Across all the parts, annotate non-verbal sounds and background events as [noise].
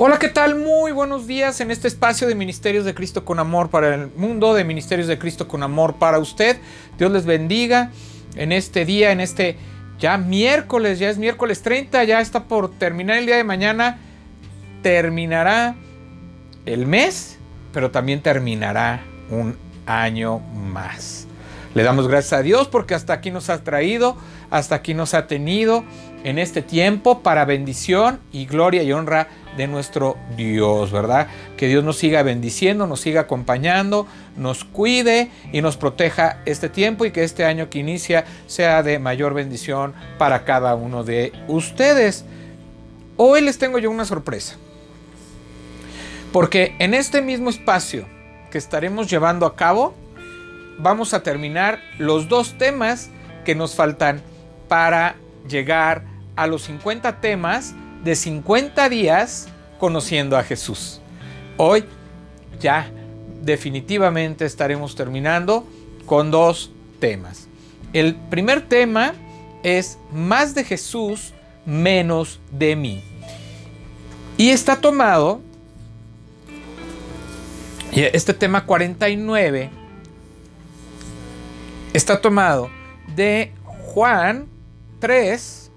Hola, ¿qué tal? Muy buenos días en este espacio de Ministerios de Cristo con Amor para el mundo, de Ministerios de Cristo con Amor para usted. Dios les bendiga en este día, en este ya miércoles, ya es miércoles 30, ya está por terminar el día de mañana. Terminará el mes, pero también terminará un año más. Le damos gracias a Dios porque hasta aquí nos ha traído, hasta aquí nos ha tenido en este tiempo para bendición y gloria y honra de nuestro Dios, ¿verdad? Que Dios nos siga bendiciendo, nos siga acompañando, nos cuide y nos proteja este tiempo y que este año que inicia sea de mayor bendición para cada uno de ustedes. Hoy les tengo yo una sorpresa. Porque en este mismo espacio que estaremos llevando a cabo, vamos a terminar los dos temas que nos faltan para llegar a los 50 temas de 50 días conociendo a Jesús. Hoy ya definitivamente estaremos terminando con dos temas. El primer tema es más de Jesús, menos de mí. Y está tomado, este tema 49, está tomado de Juan 3,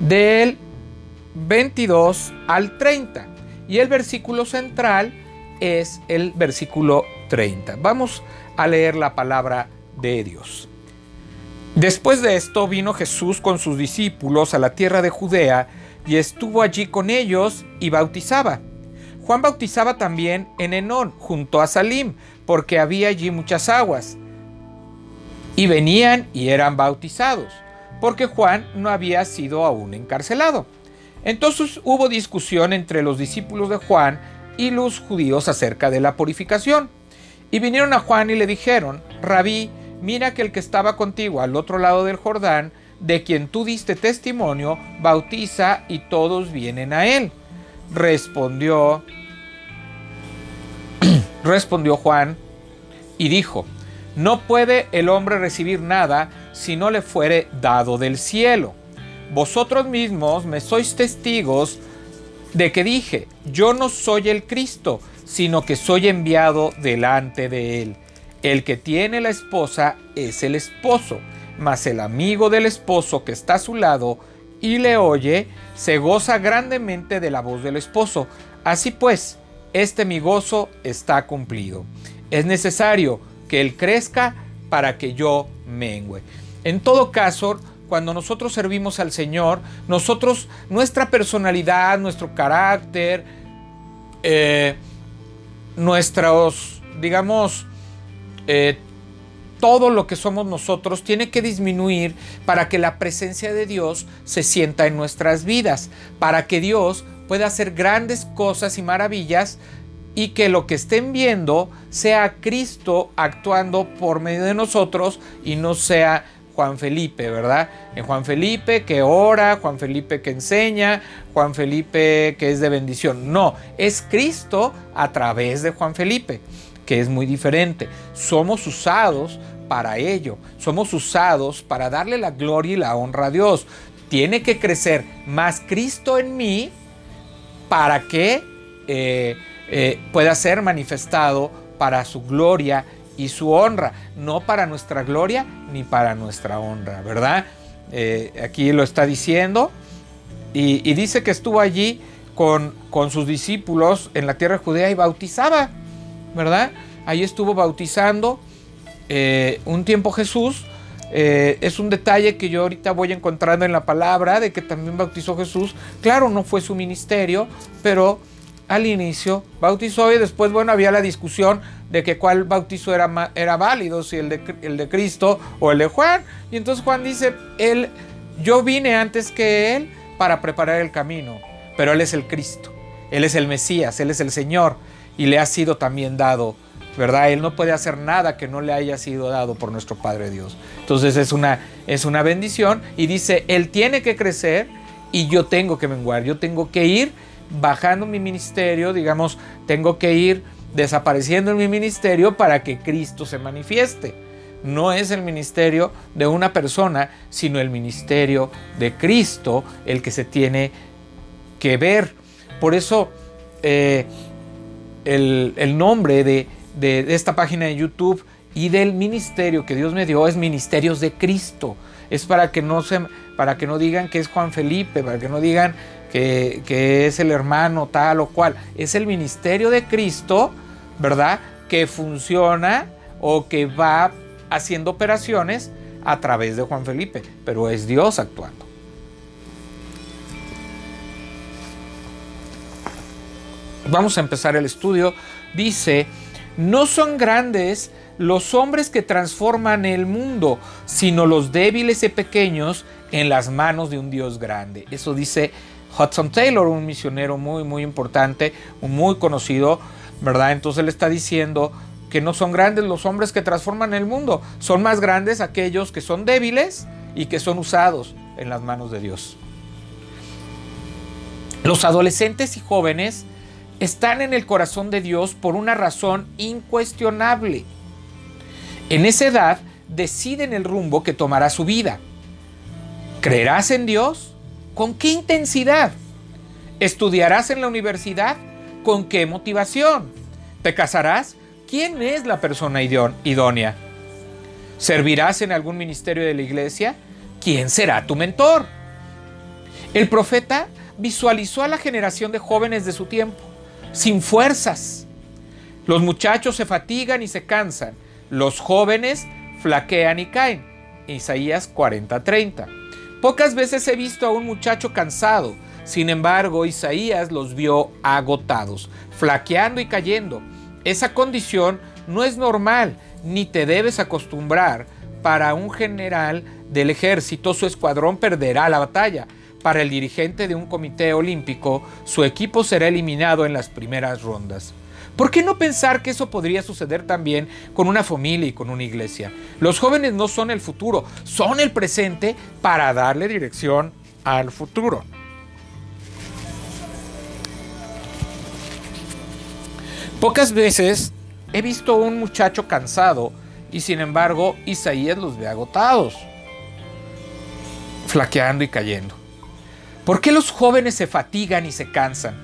del 22 al 30. Y el versículo central es el versículo 30. Vamos a leer la palabra de Dios. Después de esto vino Jesús con sus discípulos a la tierra de Judea y estuvo allí con ellos y bautizaba. Juan bautizaba también en Enón, junto a Salim, porque había allí muchas aguas. Y venían y eran bautizados porque Juan no había sido aún encarcelado. Entonces hubo discusión entre los discípulos de Juan y los judíos acerca de la purificación. Y vinieron a Juan y le dijeron, Rabí, mira que el que estaba contigo al otro lado del Jordán, de quien tú diste testimonio, bautiza y todos vienen a él. Respondió, [clears throat] respondió Juan y dijo, no puede el hombre recibir nada si no le fuere dado del cielo. Vosotros mismos me sois testigos de que dije, yo no soy el Cristo, sino que soy enviado delante de él. El que tiene la esposa es el esposo, mas el amigo del esposo que está a su lado y le oye, se goza grandemente de la voz del esposo. Así pues, este mi gozo está cumplido. Es necesario que Él crezca para que yo mengüe. En todo caso, cuando nosotros servimos al Señor, nosotros, nuestra personalidad, nuestro carácter, eh, nuestros, digamos, eh, todo lo que somos nosotros tiene que disminuir para que la presencia de Dios se sienta en nuestras vidas, para que Dios pueda hacer grandes cosas y maravillas y que lo que estén viendo sea Cristo actuando por medio de nosotros y no sea Juan Felipe, ¿verdad? En Juan Felipe que ora, Juan Felipe que enseña, Juan Felipe que es de bendición. No, es Cristo a través de Juan Felipe, que es muy diferente. Somos usados para ello, somos usados para darle la gloria y la honra a Dios. Tiene que crecer más Cristo en mí para que... Eh, eh, pueda ser manifestado para su gloria y su honra, no para nuestra gloria ni para nuestra honra, ¿verdad? Eh, aquí lo está diciendo y, dice que estuvo allí con, con sus discípulos en la tierra judea y bautizaba, ¿verdad? Ahí estuvo bautizando eh, un tiempo Jesús. es un detalle que yo ahorita voy encontrando en la palabra de que también bautizó Jesús. Claro, no fue su ministerio, pero al inicio bautizó y después, bueno, había la discusión de que cuál bautizo era, era válido, si el de, el de Cristo o el de Juan. Y entonces Juan dice, él, yo vine antes que él para preparar el camino, pero él es el Cristo, él es el Mesías, él es el Señor y le ha sido también dado, ¿verdad? Él no puede hacer nada que no le haya sido dado por nuestro Padre Dios. Entonces es una, es una bendición y dice, él tiene que crecer y yo tengo que menguar, yo tengo que ir bajando mi ministerio, digamos, tengo que ir desapareciendo en mi ministerio para que Cristo se manifieste. No es el ministerio de una persona, sino el ministerio de Cristo el que se tiene que ver. Por eso eh, el, nombre de, esta página de YouTube y del ministerio que Dios me dio es Ministerios de Cristo. Es para que no, se, para que no digan que es Juan Felipe, para que no digan que es el hermano tal o cual. Es el ministerio de Cristo, ¿verdad? Que funciona o que va haciendo operaciones a través de Juan Felipe, pero es Dios actuando. Vamos a empezar el estudio. Dice, no son grandes los hombres que transforman el mundo, sino los débiles y pequeños en las manos de un Dios grande. Eso dice Hudson Taylor, un misionero muy, muy importante, muy conocido, ¿verdad? Entonces él está diciendo que no son grandes los hombres que transforman el mundo, son más grandes aquellos que son débiles y que son usados en las manos de Dios. Los adolescentes y jóvenes están en el corazón de Dios por una razón incuestionable. En esa edad deciden el rumbo que tomará su vida. ¿Creerás en Dios? ¿Con qué intensidad? ¿Estudiarás en la universidad? ¿Con qué motivación? ¿Te casarás? ¿Quién es la persona idónea? ¿Servirás en algún ministerio de la iglesia? ¿Quién será tu mentor? El profeta visualizó a la generación de jóvenes de su tiempo, sin fuerzas. Los muchachos se fatigan y se cansan, los jóvenes flaquean y caen. Isaías 40:30. Pocas veces he visto a un muchacho cansado, sin embargo Isaías los vio agotados, flaqueando y cayendo. Esa condición no es normal, ni te debes acostumbrar. Para un general del ejército su escuadrón perderá la batalla. Para el dirigente de un comité olímpico su equipo será eliminado en las primeras rondas. ¿Por qué no pensar que eso podría suceder también con una familia y con una iglesia? Los jóvenes no son el futuro, son el presente para darle dirección al futuro. Pocas veces he visto un muchacho cansado y sin embargo Isaías los ve agotados, flaqueando y cayendo. ¿Por qué los jóvenes se fatigan y se cansan?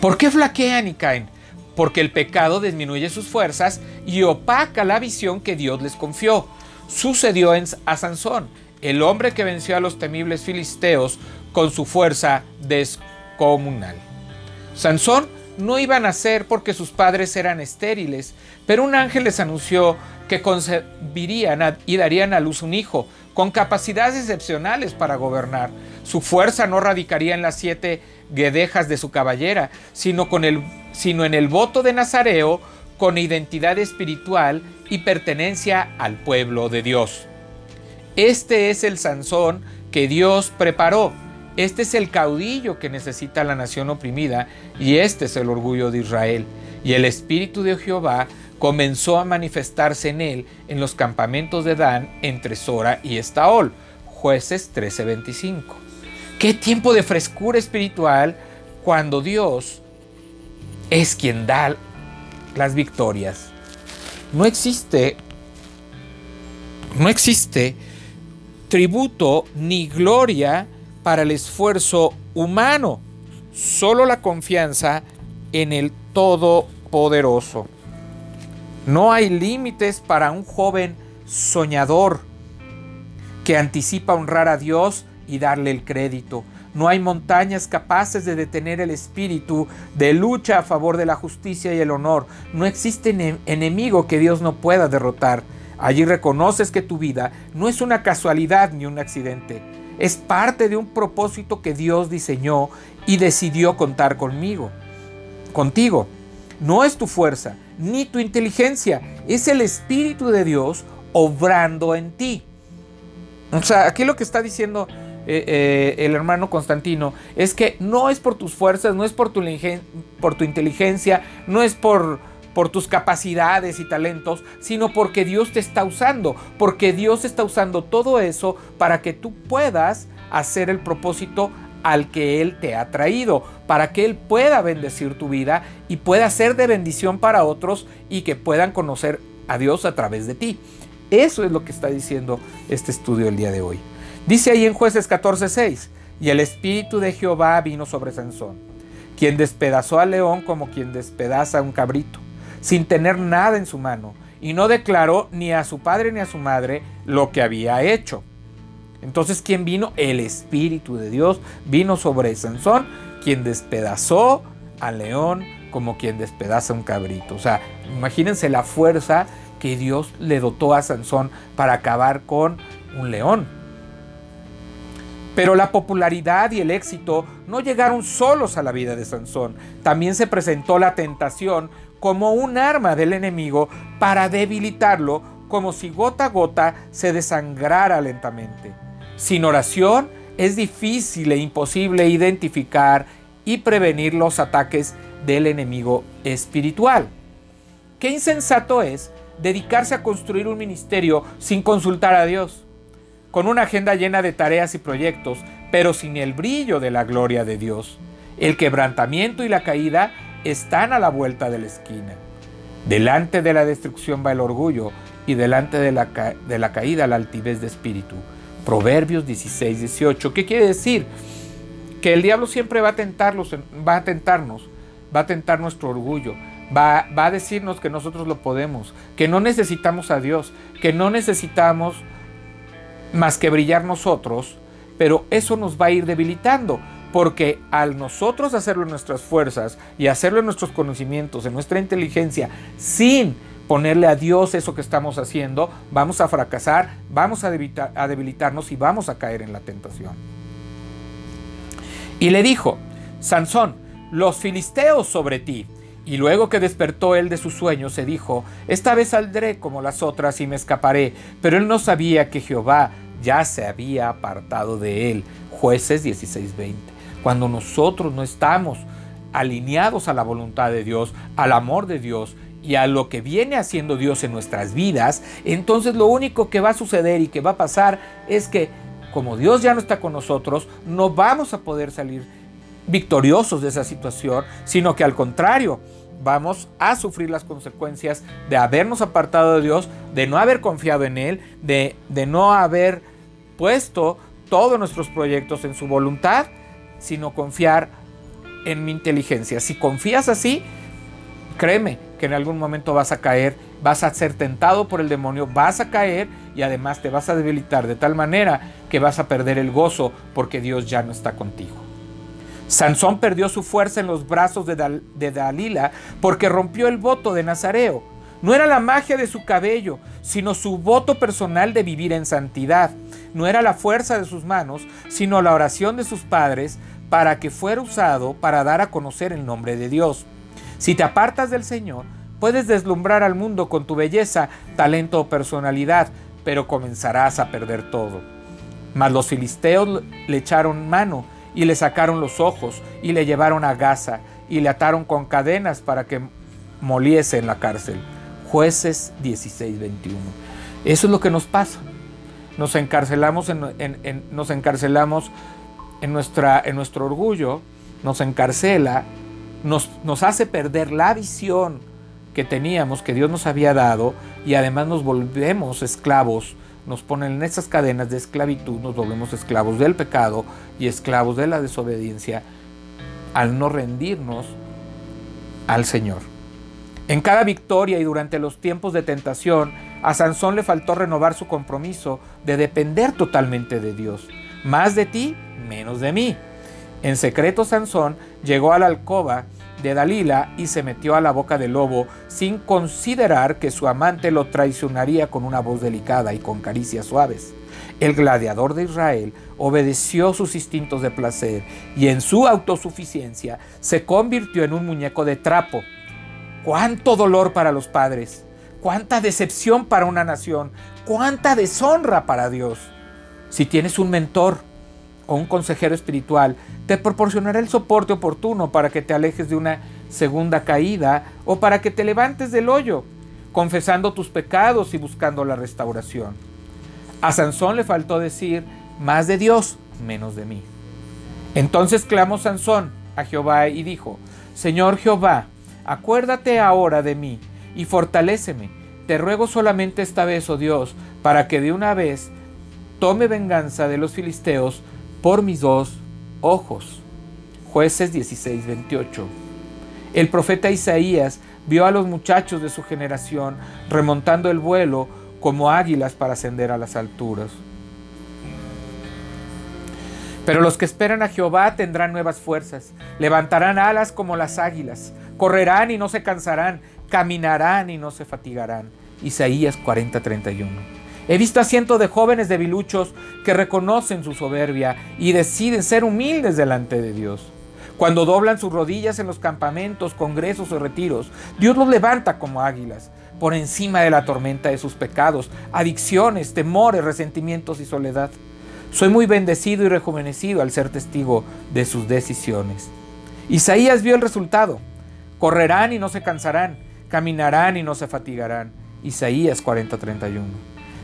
¿Por qué flaquean y caen? porque el pecado disminuye sus fuerzas y opaca la visión que Dios les confió. Sucedió a Sansón, el hombre que venció a los temibles filisteos con su fuerza descomunal. Sansón no iba a nacer porque sus padres eran estériles, pero un ángel les anunció que concebirían y darían a luz un hijo con capacidades excepcionales para gobernar. Su fuerza no radicaría en las siete guedejas de su caballera, sino, con el, sino en el voto de Nazareo con identidad espiritual y pertenencia al pueblo de Dios. Este es el Sansón que Dios preparó. Este es el caudillo que necesita la nación oprimida y este es el orgullo de Israel. Y el espíritu de Jehová comenzó a manifestarse en él en los campamentos de Dan entre Sora y Estaol. Jueces 13:25. Qué tiempo de frescura espiritual cuando Dios es quien da las victorias. No existe, no existe tributo ni gloria para el esfuerzo humano, solo la confianza en el Todopoderoso. No hay límites para un joven soñador que anticipa honrar a Dios y darle el crédito. No hay montañas capaces de detener el espíritu de lucha a favor de la justicia y el honor. No existe enemigo que Dios no pueda derrotar. Allí reconoces que tu vida no es una casualidad ni un accidente. Es parte de un propósito que Dios diseñó y decidió contar conmigo, contigo. No es tu fuerza ni tu inteligencia, es el Espíritu de Dios obrando en ti. O sea, aquí lo que está diciendo eh, eh, el hermano Constantino, es que no es por tus fuerzas, no es por tu, por tu inteligencia, no es por, por tus capacidades y talentos, sino porque Dios te está usando, porque Dios está usando todo eso para que tú puedas hacer el propósito al que Él te ha traído, para que Él pueda bendecir tu vida y pueda ser de bendición para otros y que puedan conocer a Dios a través de ti. Eso es lo que está diciendo este estudio el día de hoy. Dice ahí en jueces 14:6, y el espíritu de Jehová vino sobre Sansón. quien despedazó al león como quien despedaza a un cabrito, sin tener nada en su mano, y no declaró ni a su padre ni a su madre lo que había hecho. Entonces, ¿quién vino? El Espíritu de Dios vino sobre Sansón, quien despedazó al león como quien despedaza un cabrito. O sea, imagínense la fuerza que Dios le dotó a Sansón para acabar con un león. Pero la popularidad y el éxito no llegaron solos a la vida de Sansón. También se presentó la tentación como un arma del enemigo para debilitarlo, como si gota a gota se desangrara lentamente. Sin oración es difícil e imposible identificar y prevenir los ataques del enemigo espiritual. Qué insensato es dedicarse a construir un ministerio sin consultar a Dios, con una agenda llena de tareas y proyectos, pero sin el brillo de la gloria de Dios. El quebrantamiento y la caída están a la vuelta de la esquina. Delante de la destrucción va el orgullo y delante de la, de la caída la altivez de espíritu. Proverbios 16, 18. ¿Qué quiere decir? Que el diablo siempre va a tentarlos, va a tentarnos, va a tentar nuestro orgullo, va, va a decirnos que nosotros lo podemos, que no necesitamos a Dios, que no necesitamos más que brillar nosotros, pero eso nos va a ir debilitando. Porque al nosotros hacerlo en nuestras fuerzas y hacerlo en nuestros conocimientos, en nuestra inteligencia, sin ponerle a Dios eso que estamos haciendo, vamos a fracasar, vamos a, a debilitarnos y vamos a caer en la tentación. Y le dijo, Sansón, los filisteos sobre ti. Y luego que despertó él de su sueño, se dijo, esta vez saldré como las otras y me escaparé. Pero él no sabía que Jehová ya se había apartado de él. Jueces 16:20. Cuando nosotros no estamos alineados a la voluntad de Dios, al amor de Dios y a lo que viene haciendo Dios en nuestras vidas, entonces lo único que va a suceder y que va a pasar es que como Dios ya no está con nosotros, no vamos a poder salir victoriosos de esa situación, sino que al contrario, vamos a sufrir las consecuencias de habernos apartado de Dios, de no haber confiado en Él, de, de no haber puesto todos nuestros proyectos en su voluntad, sino confiar en mi inteligencia. Si confías así, créeme que en algún momento vas a caer, vas a ser tentado por el demonio, vas a caer y además te vas a debilitar de tal manera que vas a perder el gozo porque Dios ya no está contigo. Sansón perdió su fuerza en los brazos de, Dalila porque rompió el voto de Nazareo. No era la magia de su cabello, sino su voto personal de vivir en santidad. No era la fuerza de sus manos, sino la oración de sus padres para que fuera usado para dar a conocer el nombre de Dios. Si te apartas del Señor, puedes deslumbrar al mundo con tu belleza, talento o personalidad, pero comenzarás a perder todo. Mas los filisteos le echaron mano y le sacaron los ojos y le llevaron a Gaza y le ataron con cadenas para que moliese en la cárcel. Jueces 16, 21. Eso es lo que nos pasa. Nos encarcelamos en, nos encarcelamos en, nuestra, en nuestro orgullo, nos encarcela, nos, nos hace perder la visión que teníamos, que Dios nos había dado, y además nos volvemos esclavos nos ponen en esas cadenas de esclavitud, nos volvemos esclavos del pecado y esclavos de la desobediencia al no rendirnos al Señor. En cada victoria y durante los tiempos de tentación, a Sansón le faltó renovar su compromiso de depender totalmente de Dios. Más de ti, menos de mí. En secreto Sansón llegó a la alcoba de Dalila y se metió a la boca del lobo sin considerar que su amante lo traicionaría con una voz delicada y con caricias suaves. El gladiador de Israel obedeció sus instintos de placer y en su autosuficiencia se convirtió en un muñeco de trapo. ¡Cuánto dolor para los padres! ¡Cuánta decepción para una nación! ¡Cuánta deshonra para Dios! Si tienes un mentor, o un consejero espiritual te proporcionará el soporte oportuno para que te alejes de una segunda caída o para que te levantes del hoyo, confesando tus pecados y buscando la restauración. A Sansón le faltó decir, más de Dios, menos de mí. Entonces clamó Sansón a Jehová y dijo, Señor Jehová, acuérdate ahora de mí y fortaléceme. Te ruego solamente esta vez, oh Dios, para que de una vez tome venganza de los filisteos por mis dos ojos. Jueces 16, 28. El profeta Isaías vio a los muchachos de su generación remontando el vuelo como águilas para ascender a las alturas. Pero los que esperan a Jehová tendrán nuevas fuerzas, levantarán alas como las águilas, correrán y no se cansarán, caminarán y no se fatigarán. Isaías 40:31. He visto a cientos de jóvenes debiluchos que reconocen su soberbia y deciden ser humildes delante de Dios. Cuando doblan sus rodillas en los campamentos, congresos o retiros, Dios los levanta como águilas, por encima de la tormenta de sus pecados, adicciones, temores, resentimientos y soledad. Soy muy bendecido y rejuvenecido al ser testigo de sus decisiones. Isaías vio el resultado. Correrán y no se cansarán, caminarán y no se fatigarán. Isaías 40:31.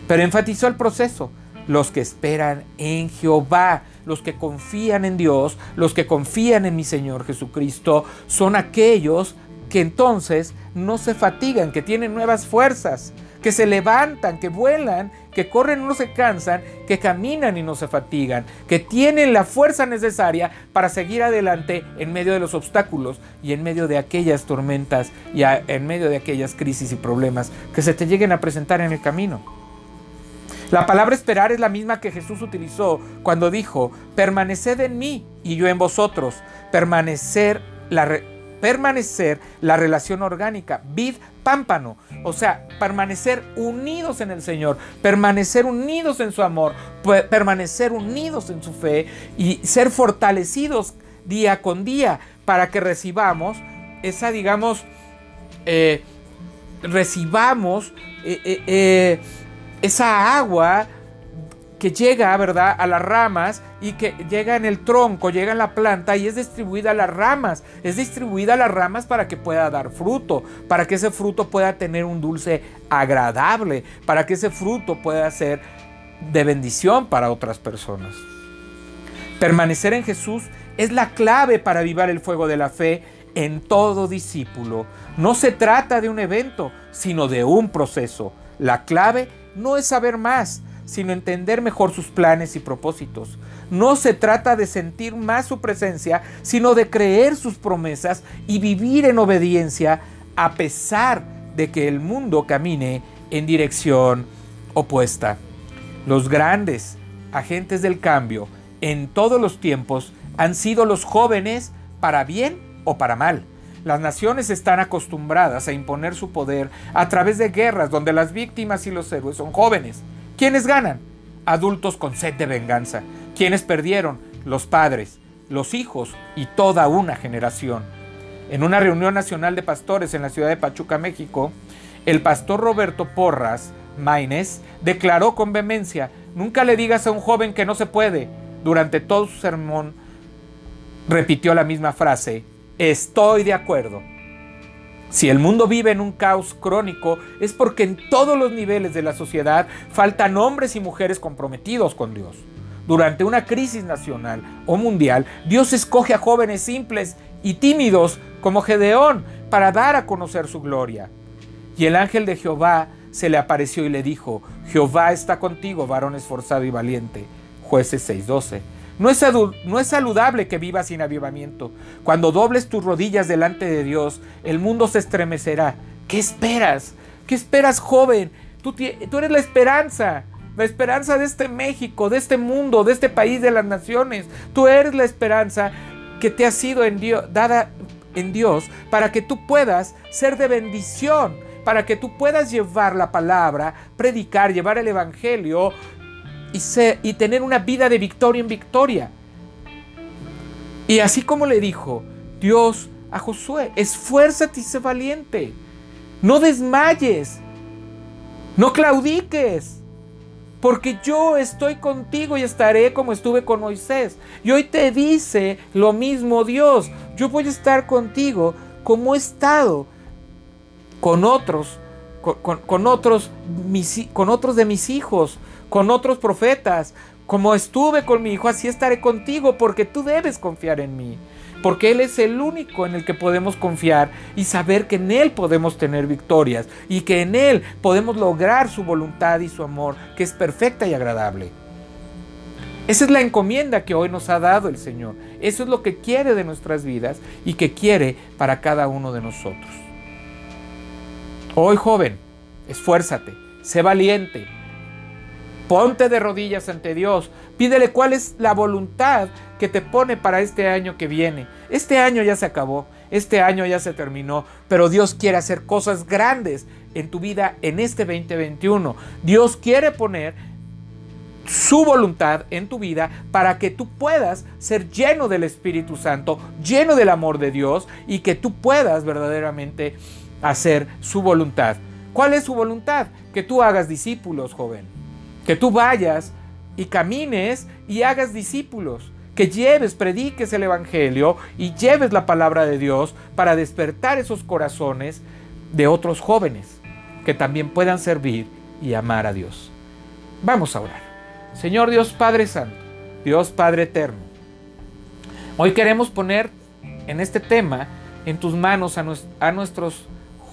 Pero enfatizó el proceso. Los que esperan en Jehová, los que confían en Dios, los que confían en mi Señor Jesucristo, son aquellos que entonces no se fatigan, que tienen nuevas fuerzas, que se levantan, que vuelan, que corren y no se cansan, que caminan y no se fatigan, que tienen la fuerza necesaria para seguir adelante en medio de los obstáculos y en medio de aquellas tormentas y en medio de aquellas crisis y problemas que se te lleguen a presentar en el camino. La palabra esperar es la misma que Jesús utilizó cuando dijo, permaneced en mí y yo en vosotros, permanecer la, permanecer la relación orgánica, vid pámpano, o sea, permanecer unidos en el Señor, permanecer unidos en su amor, permanecer unidos en su fe y ser fortalecidos día con día para que recibamos esa, digamos, eh, recibamos eh, eh, esa agua que llega, ¿verdad?, a las ramas y que llega en el tronco, llega en la planta y es distribuida a las ramas. Es distribuida a las ramas para que pueda dar fruto, para que ese fruto pueda tener un dulce agradable, para que ese fruto pueda ser de bendición para otras personas. Permanecer en Jesús es la clave para avivar el fuego de la fe en todo discípulo. No se trata de un evento, sino de un proceso. La clave no es saber más, sino entender mejor sus planes y propósitos. No se trata de sentir más su presencia, sino de creer sus promesas y vivir en obediencia a pesar de que el mundo camine en dirección opuesta. Los grandes agentes del cambio en todos los tiempos han sido los jóvenes para bien o para mal. Las naciones están acostumbradas a imponer su poder a través de guerras donde las víctimas y los héroes son jóvenes. ¿Quiénes ganan? Adultos con sed de venganza. ¿Quiénes perdieron? Los padres, los hijos y toda una generación. En una reunión nacional de pastores en la ciudad de Pachuca, México, el pastor Roberto Porras Maines declaró con vehemencia, nunca le digas a un joven que no se puede. Durante todo su sermón repitió la misma frase, estoy de acuerdo. Si el mundo vive en un caos crónico es porque en todos los niveles de la sociedad faltan hombres y mujeres comprometidos con Dios. Durante una crisis nacional o mundial, Dios escoge a jóvenes simples y tímidos como Gedeón para dar a conocer su gloria. Y el ángel de Jehová se le apareció y le dijo, Jehová está contigo, varón esforzado y valiente. Jueces 6:12. No es, no es, saludable que vivas sin avivamiento. Cuando dobles tus rodillas delante de Dios, el mundo se estremecerá. ¿Qué esperas? ¿Qué esperas, joven? Tú, eres la esperanza. La esperanza de este México, de este mundo, de este país de las naciones. Tú eres la esperanza que te ha sido dada en Dios para que tú puedas ser de bendición, para que tú puedas llevar la palabra, predicar, llevar el Evangelio y, tener una vida de victoria en victoria. Y así como le dijo Dios a Josué, esfuérzate y sé valiente. No desmayes. No claudiques. Porque yo estoy contigo y estaré como estuve con Moisés. Y hoy te dice lo mismo Dios. Yo voy a estar contigo como he estado con otros, con, otros, con otros de mis hijos con otros profetas. Como estuve con mi hijo, así estaré contigo, porque tú debes confiar en mí. Porque Él es el único en el que podemos confiar y saber que en Él podemos tener victorias y que en Él podemos lograr su voluntad y su amor, que es perfecta y agradable. Esa es la encomienda que hoy nos ha dado el Señor. Eso es lo que quiere de nuestras vidas y que quiere para cada uno de nosotros. Hoy joven, esfuérzate, sé valiente, ponte de rodillas ante Dios, pídele cuál es la voluntad que te pone para este año que viene. Este año ya se acabó, este año ya se terminó, pero Dios quiere hacer cosas grandes en tu vida en este 2021. Dios quiere poner su voluntad en tu vida para que tú puedas ser lleno del Espíritu Santo, lleno del amor de Dios y que tú puedas verdaderamente hacer su voluntad. ¿Cuál es su voluntad? Que tú hagas discípulos, joven. Que tú vayas y camines y hagas discípulos. Que lleves, prediques el Evangelio y lleves la palabra de Dios para despertar esos corazones de otros jóvenes que también puedan servir y amar a Dios. Vamos a orar. Señor Dios Padre Santo, Dios Padre Eterno, hoy queremos poner en este tema en tus manos a, a nuestros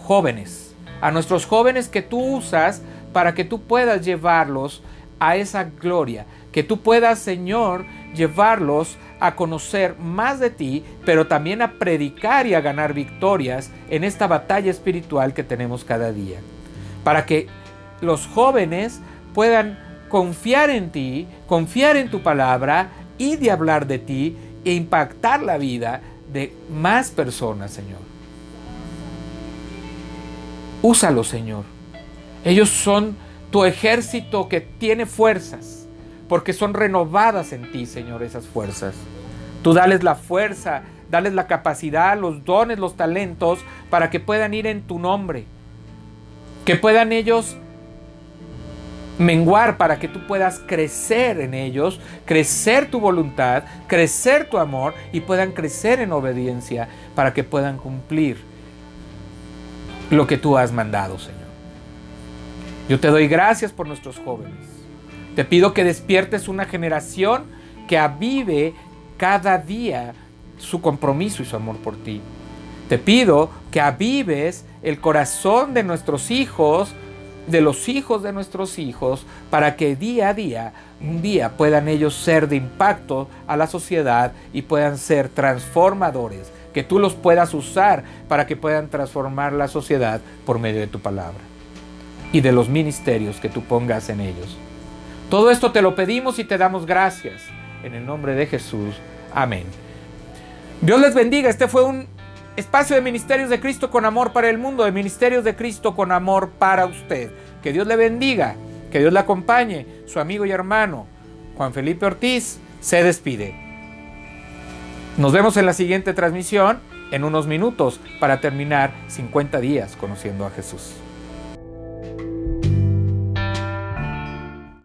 jóvenes, a nuestros jóvenes que tú usas para que tú puedas llevarlos a esa gloria, que tú puedas, Señor, llevarlos a conocer más de ti, pero también a predicar y a ganar victorias en esta batalla espiritual que tenemos cada día. Para que los jóvenes puedan confiar en ti, confiar en tu palabra y de hablar de ti e impactar la vida de más personas, Señor. Úsalo, Señor. Ellos son tu ejército que tiene fuerzas, porque son renovadas en ti, Señor, esas fuerzas. Tú dales la fuerza, dales la capacidad, los dones, los talentos, para que puedan ir en tu nombre. Que puedan ellos menguar para que tú puedas crecer en ellos, crecer tu voluntad, crecer tu amor y puedan crecer en obediencia para que puedan cumplir lo que tú has mandado, Señor. Yo te doy gracias por nuestros jóvenes. Te pido que despiertes una generación que avive cada día su compromiso y su amor por ti. Te pido que avives el corazón de nuestros hijos de los hijos de nuestros hijos para que día a día, un día puedan ellos ser de impacto a la sociedad y puedan ser transformadores, que tú los puedas usar para que puedan transformar la sociedad por medio de tu palabra y de los ministerios que tú pongas en ellos. Todo esto te lo pedimos y te damos gracias. En el nombre de Jesús. Amén. Dios les bendiga. Este fue un Espacio de Ministerios de Cristo con amor para el mundo, de Ministerios de Cristo con amor para usted. Que Dios le bendiga, que Dios le acompañe. Su amigo y hermano Juan Felipe Ortiz se despide. Nos vemos en la siguiente transmisión en unos minutos para terminar 50 días conociendo a Jesús.